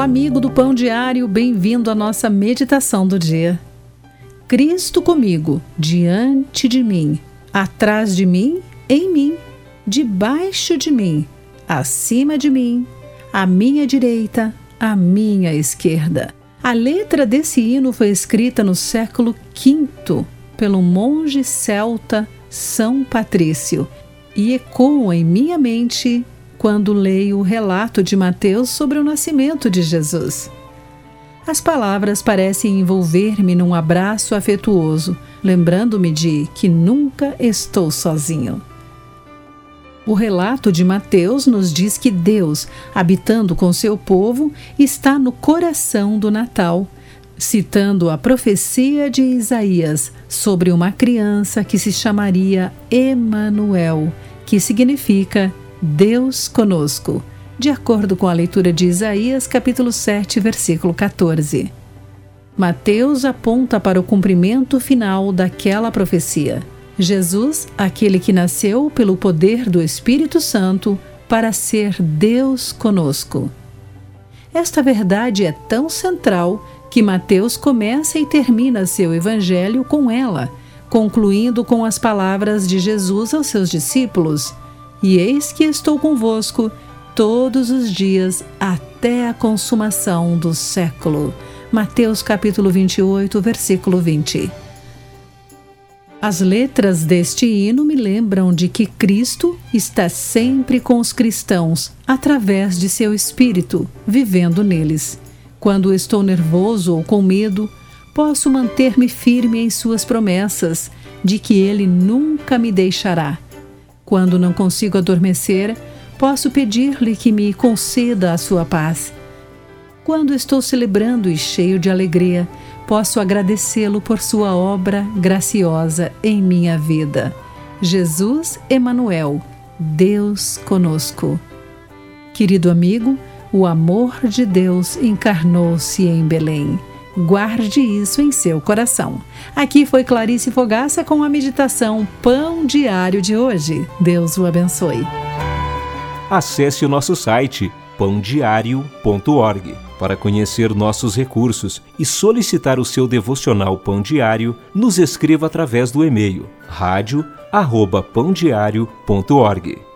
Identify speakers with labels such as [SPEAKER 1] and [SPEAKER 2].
[SPEAKER 1] amigo do Pão Diário, bem-vindo à nossa meditação do dia. Cristo comigo, diante de mim, atrás de mim, em mim, debaixo de mim, acima de mim, à minha direita, à minha esquerda. A letra desse hino foi escrita no século V pelo monge celta São Patrício e ecoa em minha mente quando leio o relato de Mateus sobre o nascimento de Jesus. As palavras parecem envolver-me num abraço afetuoso, lembrando-me de que nunca estou sozinho. O relato de Mateus nos diz que Deus, habitando com seu povo, está no coração do Natal, citando a profecia de Isaías sobre uma criança que se chamaria Emanuel, que significa Deus conosco, de acordo com a leitura de Isaías, capítulo 7, versículo 14. Mateus aponta para o cumprimento final daquela profecia. Jesus, aquele que nasceu pelo poder do Espírito Santo para ser Deus conosco. Esta verdade é tão central que Mateus começa e termina seu evangelho com ela, concluindo com as palavras de Jesus aos seus discípulos e eis que estou convosco todos os dias até a consumação do século. Mateus capítulo 28, versículo 20. As letras deste hino me lembram de que Cristo está sempre com os cristãos através de seu espírito, vivendo neles. Quando estou nervoso ou com medo, posso manter-me firme em suas promessas de que ele nunca me deixará quando não consigo adormecer, posso pedir-lhe que me conceda a sua paz. Quando estou celebrando e cheio de alegria, posso agradecê-lo por sua obra graciosa em minha vida. Jesus Emanuel, Deus conosco. Querido amigo, o amor de Deus encarnou-se em Belém. Guarde isso em seu coração. Aqui foi Clarice Fogaça com a meditação Pão Diário de hoje. Deus o abençoe.
[SPEAKER 2] Acesse o nosso site pãodiario.org para conhecer nossos recursos e solicitar o seu devocional Pão Diário. Nos escreva através do e-mail rádio@pãodiario.org.